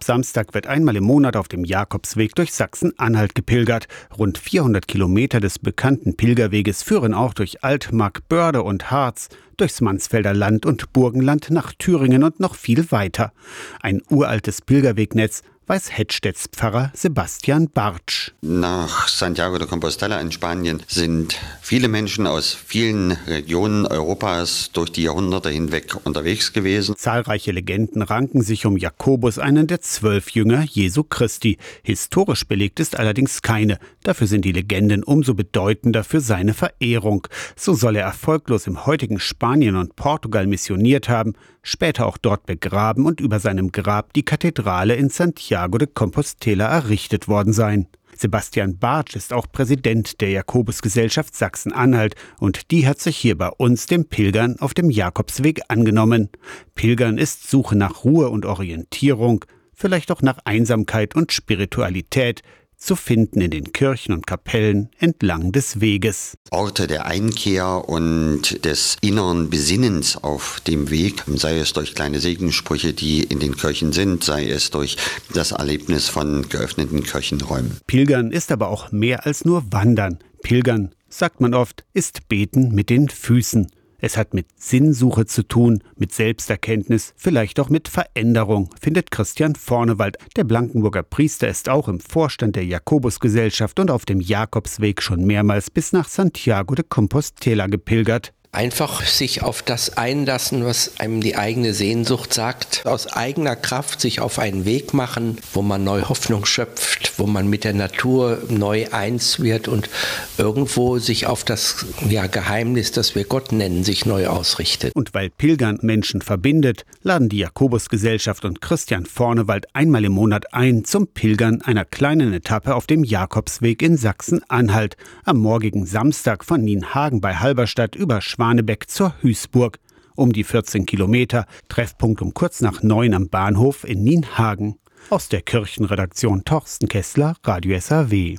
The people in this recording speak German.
Ab Samstag wird einmal im Monat auf dem Jakobsweg durch Sachsen-Anhalt gepilgert. Rund 400 Kilometer des bekannten Pilgerweges führen auch durch Altmark, Börde und Harz, durchs Mansfelder Land und Burgenland nach Thüringen und noch viel weiter. Ein uraltes Pilgerwegnetz, weiß Hedstedts Pfarrer Sebastian Bartsch. Nach Santiago de Compostela in Spanien sind viele Menschen aus vielen Regionen Europas durch die Jahrhunderte hinweg unterwegs gewesen. Zahlreiche Legenden ranken sich um Jakobus, einen der zwölf Jünger Jesu Christi. Historisch belegt ist allerdings keine. Dafür sind die Legenden umso bedeutender für seine Verehrung. So soll er erfolglos im heutigen Spanien und Portugal missioniert haben, später auch dort begraben und über seinem Grab die Kathedrale in Santiago de Compostela errichtet worden sein. Sebastian Bartsch ist auch Präsident der Jakobusgesellschaft Sachsen-Anhalt und die hat sich hier bei uns dem Pilgern auf dem Jakobsweg angenommen. Pilgern ist Suche nach Ruhe und Orientierung, vielleicht auch nach Einsamkeit und Spiritualität, zu finden in den Kirchen und Kapellen entlang des Weges. Orte der Einkehr und des inneren Besinnens auf dem Weg, sei es durch kleine Segensprüche, die in den Kirchen sind, sei es durch das Erlebnis von geöffneten Kirchenräumen. Pilgern ist aber auch mehr als nur Wandern. Pilgern, sagt man oft, ist Beten mit den Füßen. Es hat mit Sinnsuche zu tun, mit Selbsterkenntnis, vielleicht auch mit Veränderung, findet Christian Vornewald. Der Blankenburger Priester ist auch im Vorstand der Jakobusgesellschaft und auf dem Jakobsweg schon mehrmals bis nach Santiago de Compostela gepilgert. Einfach sich auf das einlassen, was einem die eigene Sehnsucht sagt, aus eigener Kraft sich auf einen Weg machen, wo man neue Hoffnung schöpft, wo man mit der Natur neu eins wird und irgendwo sich auf das ja, Geheimnis, das wir Gott nennen, sich neu ausrichtet. Und weil Pilgern Menschen verbindet, laden die Jakobusgesellschaft und Christian Vornewald einmal im Monat ein zum Pilgern einer kleinen Etappe auf dem Jakobsweg in Sachsen-Anhalt am morgigen Samstag von Nienhagen bei Halberstadt über Schwanebeck zur Hüßburg. Um die 14 Kilometer, Treffpunkt um kurz nach neun am Bahnhof in Nienhagen. Aus der Kirchenredaktion Torsten Kessler, Radio SAW.